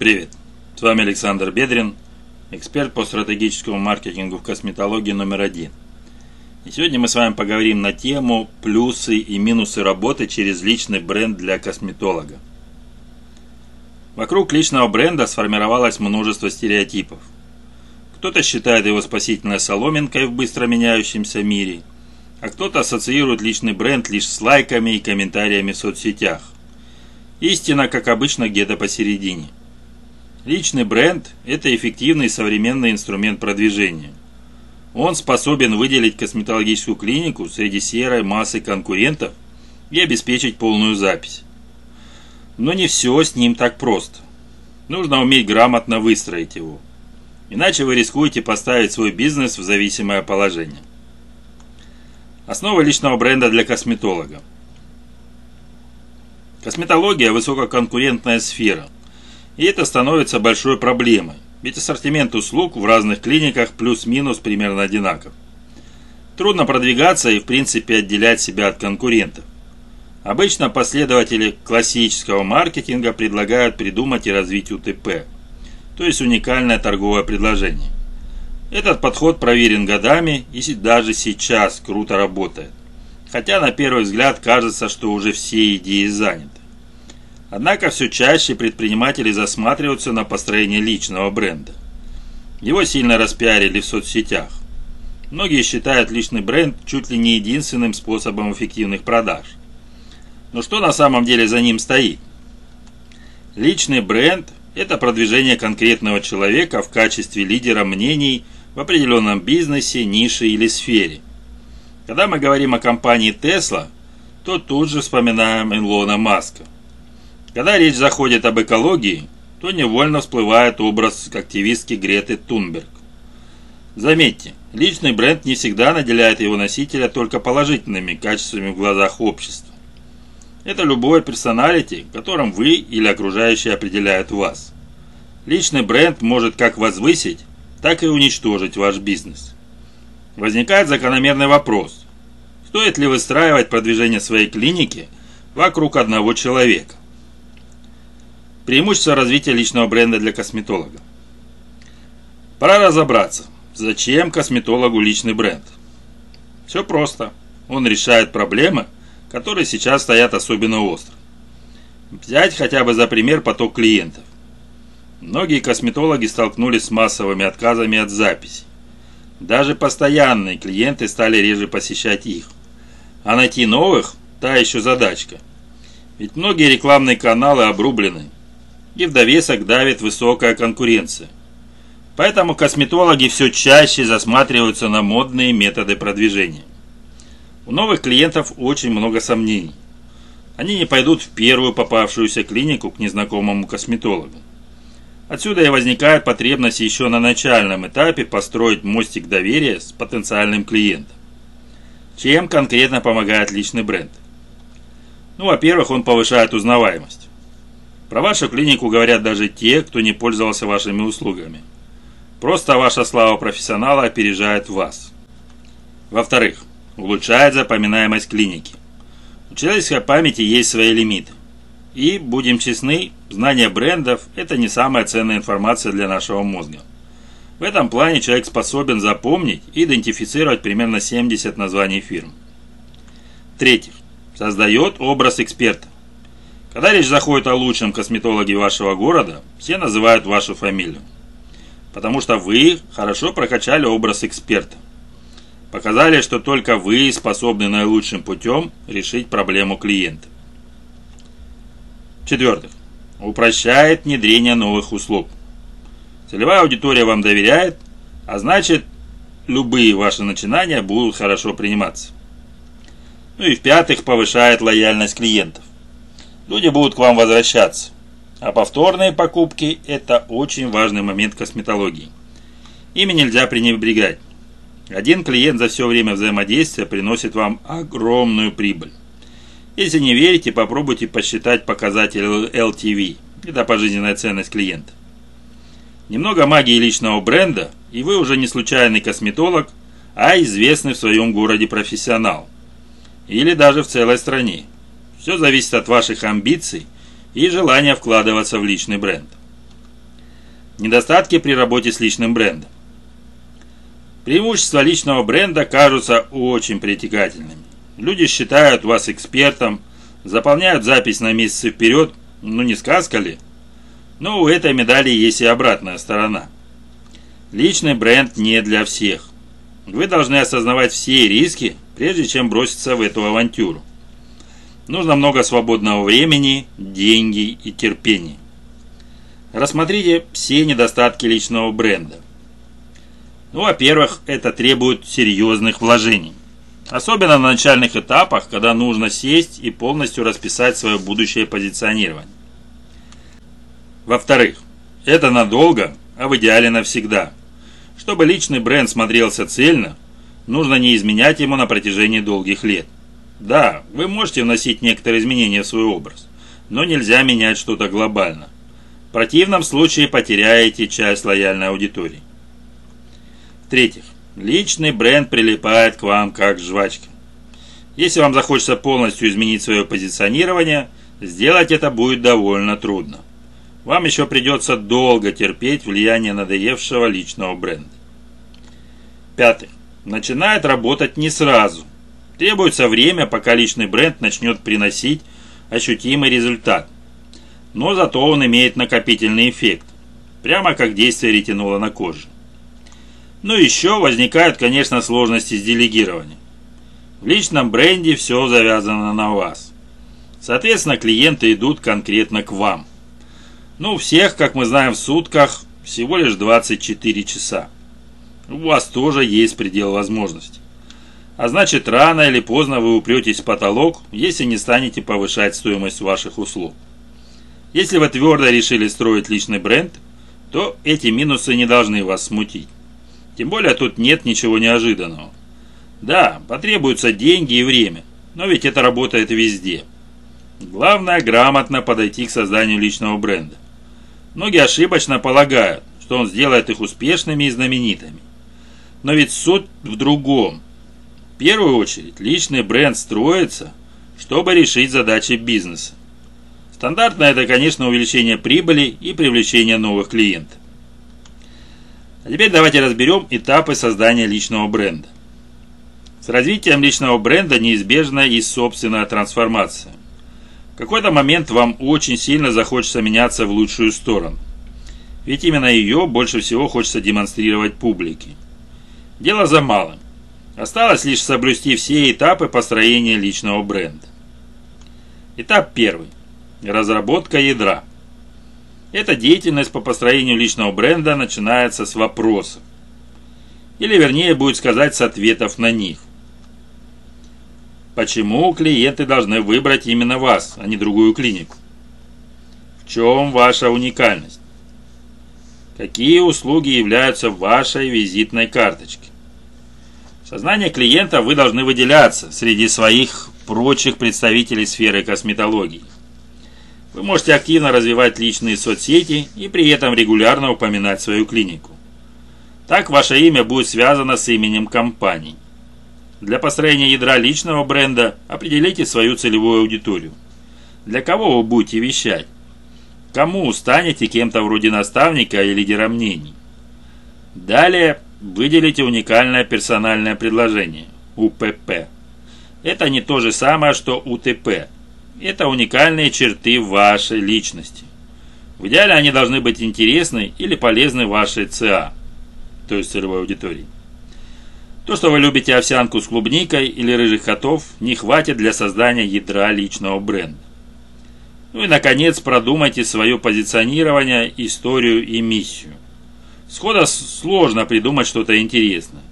Привет! С вами Александр Бедрин, эксперт по стратегическому маркетингу в косметологии номер один. И сегодня мы с вами поговорим на тему плюсы и минусы работы через личный бренд для косметолога. Вокруг личного бренда сформировалось множество стереотипов. Кто-то считает его спасительной соломинкой в быстро меняющемся мире, а кто-то ассоциирует личный бренд лишь с лайками и комментариями в соцсетях. Истина, как обычно, где-то посередине – Личный бренд – это эффективный современный инструмент продвижения. Он способен выделить косметологическую клинику среди серой массы конкурентов и обеспечить полную запись. Но не все с ним так просто. Нужно уметь грамотно выстроить его. Иначе вы рискуете поставить свой бизнес в зависимое положение. Основа личного бренда для косметолога. Косметология – высококонкурентная сфера – и это становится большой проблемой, ведь ассортимент услуг в разных клиниках плюс-минус примерно одинаков. Трудно продвигаться и в принципе отделять себя от конкурентов. Обычно последователи классического маркетинга предлагают придумать и развить УТП, то есть уникальное торговое предложение. Этот подход проверен годами и даже сейчас круто работает. Хотя на первый взгляд кажется, что уже все идеи заняты. Однако все чаще предприниматели засматриваются на построение личного бренда. Его сильно распиарили в соцсетях. Многие считают личный бренд чуть ли не единственным способом эффективных продаж. Но что на самом деле за ним стоит? Личный бренд – это продвижение конкретного человека в качестве лидера мнений в определенном бизнесе, нише или сфере. Когда мы говорим о компании Tesla, то тут же вспоминаем Илона Маска – когда речь заходит об экологии, то невольно всплывает образ активистки Греты Тунберг. Заметьте, личный бренд не всегда наделяет его носителя только положительными качествами в глазах общества. Это любое персоналити, которым вы или окружающие определяют вас. Личный бренд может как возвысить, так и уничтожить ваш бизнес. Возникает закономерный вопрос. Стоит ли выстраивать продвижение своей клиники вокруг одного человека? Преимущество развития личного бренда для косметолога. Пора разобраться, зачем косметологу личный бренд. Все просто. Он решает проблемы, которые сейчас стоят особенно остро. Взять хотя бы за пример поток клиентов. Многие косметологи столкнулись с массовыми отказами от записи. Даже постоянные клиенты стали реже посещать их. А найти новых – та еще задачка. Ведь многие рекламные каналы обрублены, и в довесок давит высокая конкуренция. Поэтому косметологи все чаще засматриваются на модные методы продвижения. У новых клиентов очень много сомнений. Они не пойдут в первую попавшуюся клинику к незнакомому косметологу. Отсюда и возникает потребность еще на начальном этапе построить мостик доверия с потенциальным клиентом. Чем конкретно помогает личный бренд? Ну, во-первых, он повышает узнаваемость. Про вашу клинику говорят даже те, кто не пользовался вашими услугами. Просто ваша слава профессионала опережает вас. Во-вторых, улучшает запоминаемость клиники. У человеческой памяти есть свои лимиты. И, будем честны, знание брендов – это не самая ценная информация для нашего мозга. В этом плане человек способен запомнить и идентифицировать примерно 70 названий фирм. В-третьих, создает образ эксперта. Когда речь заходит о лучшем косметологе вашего города, все называют вашу фамилию. Потому что вы хорошо прокачали образ эксперта. Показали, что только вы способны наилучшим путем решить проблему клиента. В-четвертых, упрощает внедрение новых услуг. Целевая аудитория вам доверяет, а значит, любые ваши начинания будут хорошо приниматься. Ну и в-пятых, повышает лояльность клиентов люди будут к вам возвращаться. А повторные покупки – это очень важный момент косметологии. Ими нельзя пренебрегать. Один клиент за все время взаимодействия приносит вам огромную прибыль. Если не верите, попробуйте посчитать показатель LTV. Это пожизненная ценность клиента. Немного магии личного бренда, и вы уже не случайный косметолог, а известный в своем городе профессионал. Или даже в целой стране. Все зависит от ваших амбиций и желания вкладываться в личный бренд. Недостатки при работе с личным брендом. Преимущества личного бренда кажутся очень притягательными. Люди считают вас экспертом, заполняют запись на месяцы вперед, ну не сказка ли? Но у этой медали есть и обратная сторона. Личный бренд не для всех. Вы должны осознавать все риски, прежде чем броситься в эту авантюру. Нужно много свободного времени, деньги и терпения. Рассмотрите все недостатки личного бренда. Ну, во-первых, это требует серьезных вложений. Особенно на начальных этапах, когда нужно сесть и полностью расписать свое будущее позиционирование. Во-вторых, это надолго, а в идеале навсегда. Чтобы личный бренд смотрелся цельно, нужно не изменять ему на протяжении долгих лет. Да, вы можете вносить некоторые изменения в свой образ, но нельзя менять что-то глобально. В противном случае потеряете часть лояльной аудитории. В-третьих, Личный бренд прилипает к вам как жвачка. Если вам захочется полностью изменить свое позиционирование, сделать это будет довольно трудно. Вам еще придется долго терпеть влияние надоевшего личного бренда. Пятый. Начинает работать не сразу. Требуется время, пока личный бренд начнет приносить ощутимый результат. Но зато он имеет накопительный эффект. Прямо как действие ретинола на коже. Ну еще возникают, конечно, сложности с делегированием. В личном бренде все завязано на вас. Соответственно, клиенты идут конкретно к вам. Ну, всех, как мы знаем, в сутках всего лишь 24 часа. У вас тоже есть предел возможностей. А значит, рано или поздно вы упретесь в потолок, если не станете повышать стоимость ваших услуг. Если вы твердо решили строить личный бренд, то эти минусы не должны вас смутить. Тем более тут нет ничего неожиданного. Да, потребуются деньги и время, но ведь это работает везде. Главное грамотно подойти к созданию личного бренда. Многие ошибочно полагают, что он сделает их успешными и знаменитыми. Но ведь суть в другом. Первую очередь, личный бренд строится, чтобы решить задачи бизнеса. Стандартно это, конечно, увеличение прибыли и привлечение новых клиентов. А теперь давайте разберем этапы создания личного бренда. С развитием личного бренда неизбежна и собственная трансформация. В какой-то момент вам очень сильно захочется меняться в лучшую сторону. Ведь именно ее больше всего хочется демонстрировать публике. Дело за малым. Осталось лишь соблюсти все этапы построения личного бренда. Этап первый. Разработка ядра. Эта деятельность по построению личного бренда начинается с вопросов. Или вернее будет сказать с ответов на них. Почему клиенты должны выбрать именно вас, а не другую клинику? В чем ваша уникальность? Какие услуги являются вашей визитной карточкой? В сознании клиента вы должны выделяться среди своих прочих представителей сферы косметологии. Вы можете активно развивать личные соцсети и при этом регулярно упоминать свою клинику. Так ваше имя будет связано с именем компании. Для построения ядра личного бренда определите свою целевую аудиторию. Для кого вы будете вещать? Кому станете кем-то вроде наставника и лидера мнений? Далее выделите уникальное персональное предложение – УПП. Это не то же самое, что УТП – это уникальные черты вашей личности. В идеале они должны быть интересны или полезны вашей ЦА, то есть целевой аудитории. То, что вы любите овсянку с клубникой или рыжих котов, не хватит для создания ядра личного бренда. Ну и, наконец, продумайте свое позиционирование, историю и миссию. Схода сложно придумать что-то интересное.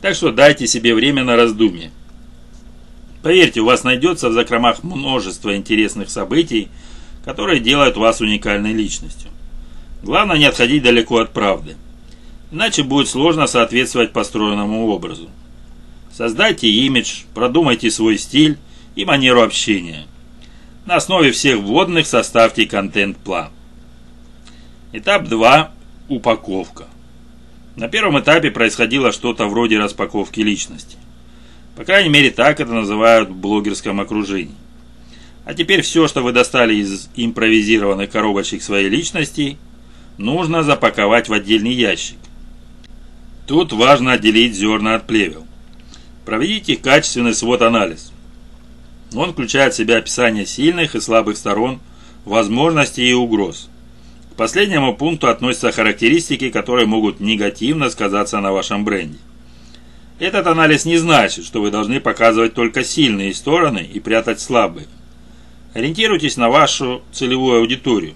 Так что дайте себе время на раздумье. Поверьте, у вас найдется в закромах множество интересных событий, которые делают вас уникальной личностью. Главное не отходить далеко от правды. Иначе будет сложно соответствовать построенному образу. Создайте имидж, продумайте свой стиль и манеру общения. На основе всех вводных составьте контент-план. Этап 2. Упаковка. На первом этапе происходило что-то вроде распаковки личности. По крайней мере, так это называют в блогерском окружении. А теперь все, что вы достали из импровизированных коробочек своей личности, нужно запаковать в отдельный ящик. Тут важно отделить зерна от плевел. Проведите качественный свод-анализ. Он включает в себя описание сильных и слабых сторон, возможностей и угроз. Последнему пункту относятся характеристики, которые могут негативно сказаться на вашем бренде. Этот анализ не значит, что вы должны показывать только сильные стороны и прятать слабые. Ориентируйтесь на вашу целевую аудиторию.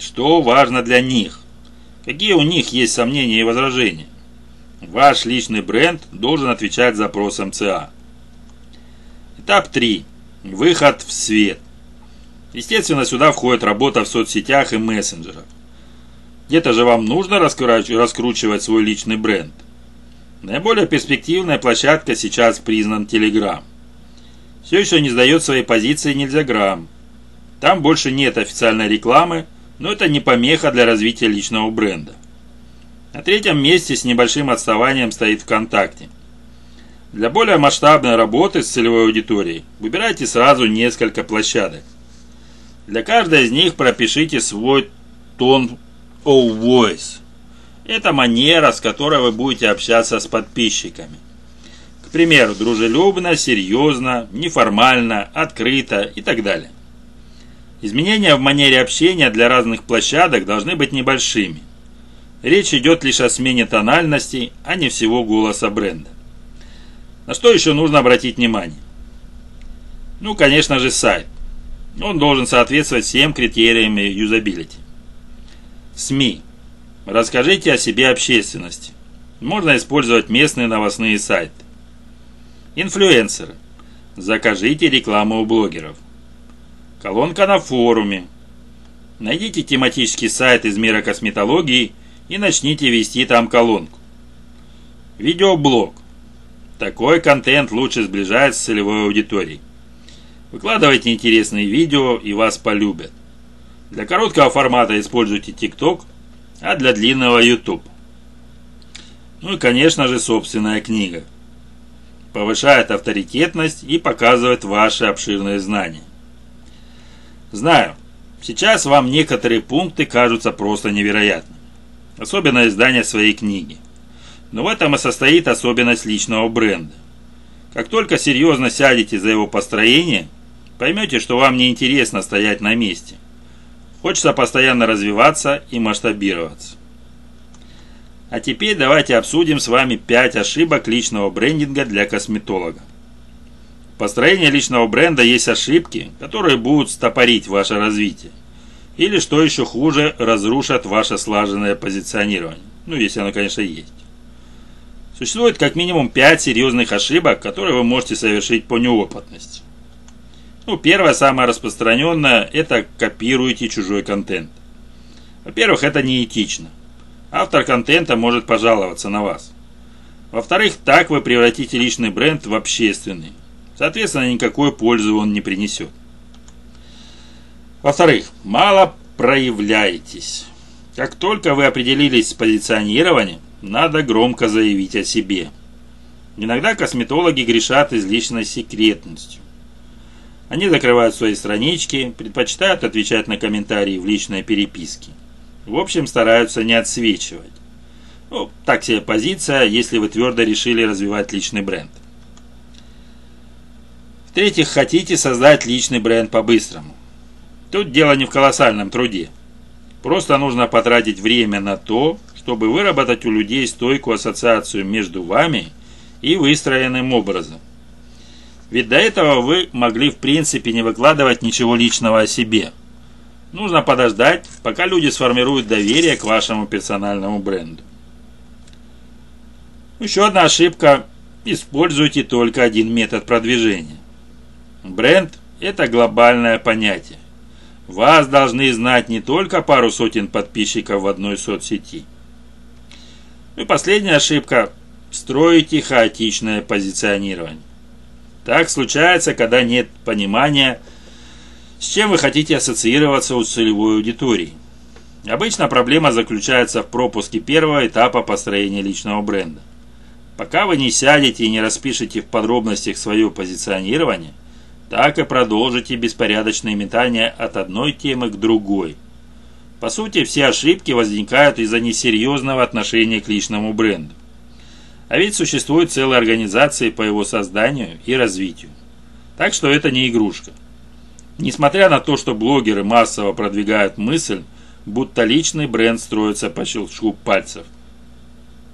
Что важно для них? Какие у них есть сомнения и возражения? Ваш личный бренд должен отвечать запросам ЦА. Этап 3. Выход в свет. Естественно, сюда входит работа в соцсетях и мессенджерах. Где-то же вам нужно раскручивать свой личный бренд. Наиболее перспективная площадка сейчас признан Telegram. Все еще не сдает своей позиции Нельзяграм. Там больше нет официальной рекламы, но это не помеха для развития личного бренда. На третьем месте с небольшим отставанием стоит ВКонтакте. Для более масштабной работы с целевой аудиторией выбирайте сразу несколько площадок. Для каждой из них пропишите свой тон of voice. Это манера, с которой вы будете общаться с подписчиками. К примеру, дружелюбно, серьезно, неформально, открыто и так далее. Изменения в манере общения для разных площадок должны быть небольшими. Речь идет лишь о смене тональности, а не всего голоса бренда. На что еще нужно обратить внимание? Ну, конечно же, сайт. Он должен соответствовать всем критериям юзабилити. СМИ. Расскажите о себе общественности. Можно использовать местные новостные сайты. Инфлюенсеры. Закажите рекламу у блогеров. Колонка на форуме. Найдите тематический сайт из мира косметологии и начните вести там колонку. Видеоблог. Такой контент лучше сближает с целевой аудиторией. Выкладывайте интересные видео и вас полюбят. Для короткого формата используйте TikTok а для длинного YouTube. Ну и, конечно же, собственная книга. Повышает авторитетность и показывает ваши обширные знания. Знаю, сейчас вам некоторые пункты кажутся просто невероятными. Особенно издание своей книги. Но в этом и состоит особенность личного бренда. Как только серьезно сядете за его построение, поймете, что вам не интересно стоять на месте – Хочется постоянно развиваться и масштабироваться. А теперь давайте обсудим с вами 5 ошибок личного брендинга для косметолога. В построении личного бренда есть ошибки, которые будут стопорить ваше развитие. Или, что еще хуже, разрушат ваше слаженное позиционирование. Ну, если оно, конечно, есть. Существует как минимум 5 серьезных ошибок, которые вы можете совершить по неопытности. Ну, первое, самое распространенное, это копируете чужой контент. Во-первых, это неэтично. Автор контента может пожаловаться на вас. Во-вторых, так вы превратите личный бренд в общественный. Соответственно, никакой пользы он не принесет. Во-вторых, мало проявляетесь. Как только вы определились с позиционированием, надо громко заявить о себе. Иногда косметологи грешат излишней секретностью. Они закрывают свои странички, предпочитают отвечать на комментарии в личной переписке. В общем, стараются не отсвечивать. Ну, так себе позиция, если вы твердо решили развивать личный бренд. В-третьих, хотите создать личный бренд по-быстрому. Тут дело не в колоссальном труде. Просто нужно потратить время на то, чтобы выработать у людей стойкую ассоциацию между вами и выстроенным образом. Ведь до этого вы могли в принципе не выкладывать ничего личного о себе. Нужно подождать, пока люди сформируют доверие к вашему персональному бренду. Еще одна ошибка. Используйте только один метод продвижения. Бренд – это глобальное понятие. Вас должны знать не только пару сотен подписчиков в одной соцсети. И последняя ошибка – строите хаотичное позиционирование. Так случается, когда нет понимания, с чем вы хотите ассоциироваться у целевой аудитории. Обычно проблема заключается в пропуске первого этапа построения личного бренда. Пока вы не сядете и не распишете в подробностях свое позиционирование, так и продолжите беспорядочное метание от одной темы к другой. По сути, все ошибки возникают из-за несерьезного отношения к личному бренду. А ведь существуют целые организации по его созданию и развитию. Так что это не игрушка. Несмотря на то, что блогеры массово продвигают мысль, будто личный бренд строится по щелчку пальцев.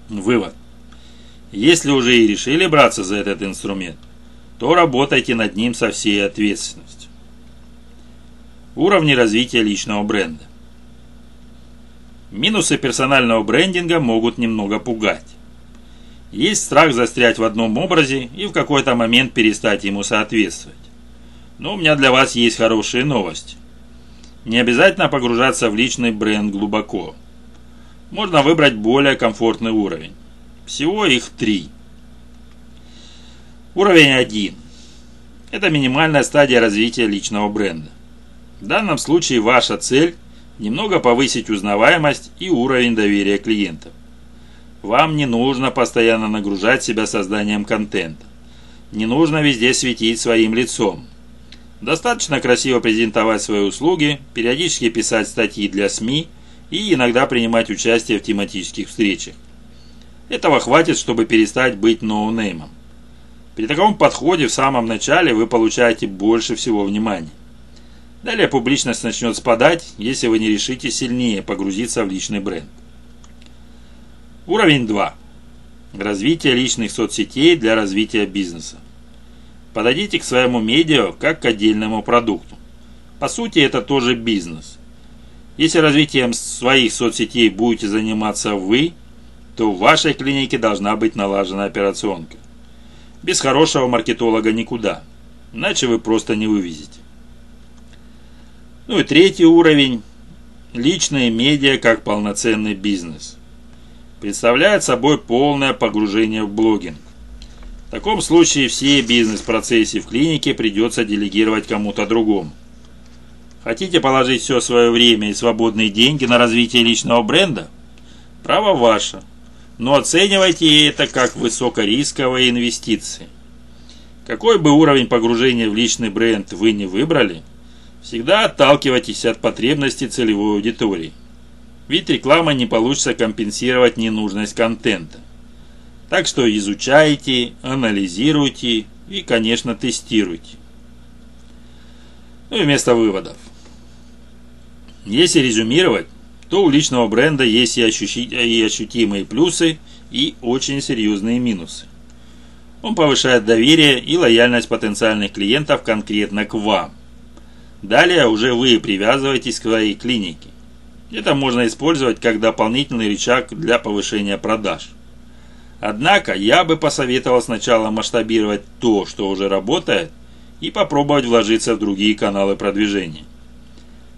Вывод. Если уже и решили браться за этот инструмент, то работайте над ним со всей ответственностью. Уровни развития личного бренда. Минусы персонального брендинга могут немного пугать. Есть страх застрять в одном образе и в какой-то момент перестать ему соответствовать. Но у меня для вас есть хорошие новости. Не обязательно погружаться в личный бренд глубоко. Можно выбрать более комфортный уровень. Всего их три. Уровень 1. Это минимальная стадия развития личного бренда. В данном случае ваша цель – немного повысить узнаваемость и уровень доверия клиентов. Вам не нужно постоянно нагружать себя созданием контента. Не нужно везде светить своим лицом. Достаточно красиво презентовать свои услуги, периодически писать статьи для СМИ и иногда принимать участие в тематических встречах. Этого хватит, чтобы перестать быть ноунеймом. При таком подходе в самом начале вы получаете больше всего внимания. Далее публичность начнет спадать, если вы не решите сильнее погрузиться в личный бренд. Уровень 2. Развитие личных соцсетей для развития бизнеса. Подойдите к своему медиа как к отдельному продукту. По сути, это тоже бизнес. Если развитием своих соцсетей будете заниматься вы, то в вашей клинике должна быть налажена операционка. Без хорошего маркетолога никуда, иначе вы просто не вывезете. Ну и третий уровень – личные медиа как полноценный бизнес представляет собой полное погружение в блогинг. В таком случае все бизнес-процессы в клинике придется делегировать кому-то другому. Хотите положить все свое время и свободные деньги на развитие личного бренда? Право ваше. Но оценивайте это как высокорисковые инвестиции. Какой бы уровень погружения в личный бренд вы не выбрали, всегда отталкивайтесь от потребностей целевой аудитории. Ведь реклама не получится компенсировать ненужность контента. Так что изучайте, анализируйте и, конечно, тестируйте. Ну и вместо выводов. Если резюмировать, то у личного бренда есть и, ощущи, и ощутимые плюсы, и очень серьезные минусы. Он повышает доверие и лояльность потенциальных клиентов конкретно к вам. Далее уже вы привязываетесь к своей клинике. Это можно использовать как дополнительный рычаг для повышения продаж. Однако я бы посоветовал сначала масштабировать то, что уже работает, и попробовать вложиться в другие каналы продвижения.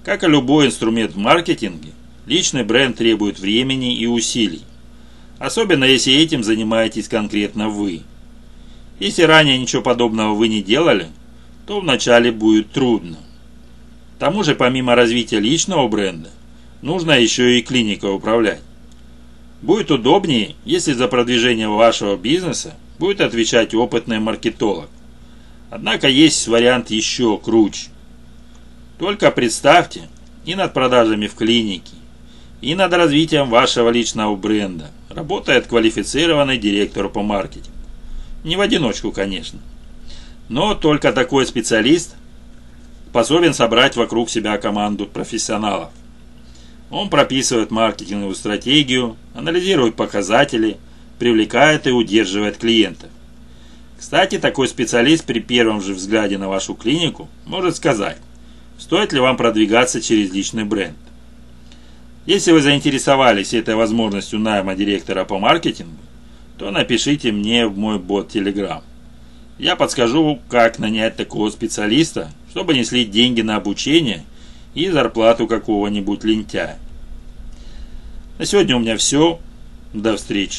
Как и любой инструмент в маркетинге, личный бренд требует времени и усилий. Особенно если этим занимаетесь конкретно вы. Если ранее ничего подобного вы не делали, то вначале будет трудно. К тому же помимо развития личного бренда, нужно еще и клиникой управлять. Будет удобнее, если за продвижение вашего бизнеса будет отвечать опытный маркетолог. Однако есть вариант еще круче. Только представьте, и над продажами в клинике, и над развитием вашего личного бренда работает квалифицированный директор по маркетингу. Не в одиночку, конечно. Но только такой специалист способен собрать вокруг себя команду профессионалов. Он прописывает маркетинговую стратегию, анализирует показатели, привлекает и удерживает клиентов. Кстати, такой специалист при первом же взгляде на вашу клинику может сказать, стоит ли вам продвигаться через личный бренд. Если вы заинтересовались этой возможностью найма директора по маркетингу, то напишите мне в мой бот Telegram. Я подскажу, как нанять такого специалиста, чтобы не слить деньги на обучение – и зарплату какого-нибудь лентяя. На сегодня у меня все. До встречи.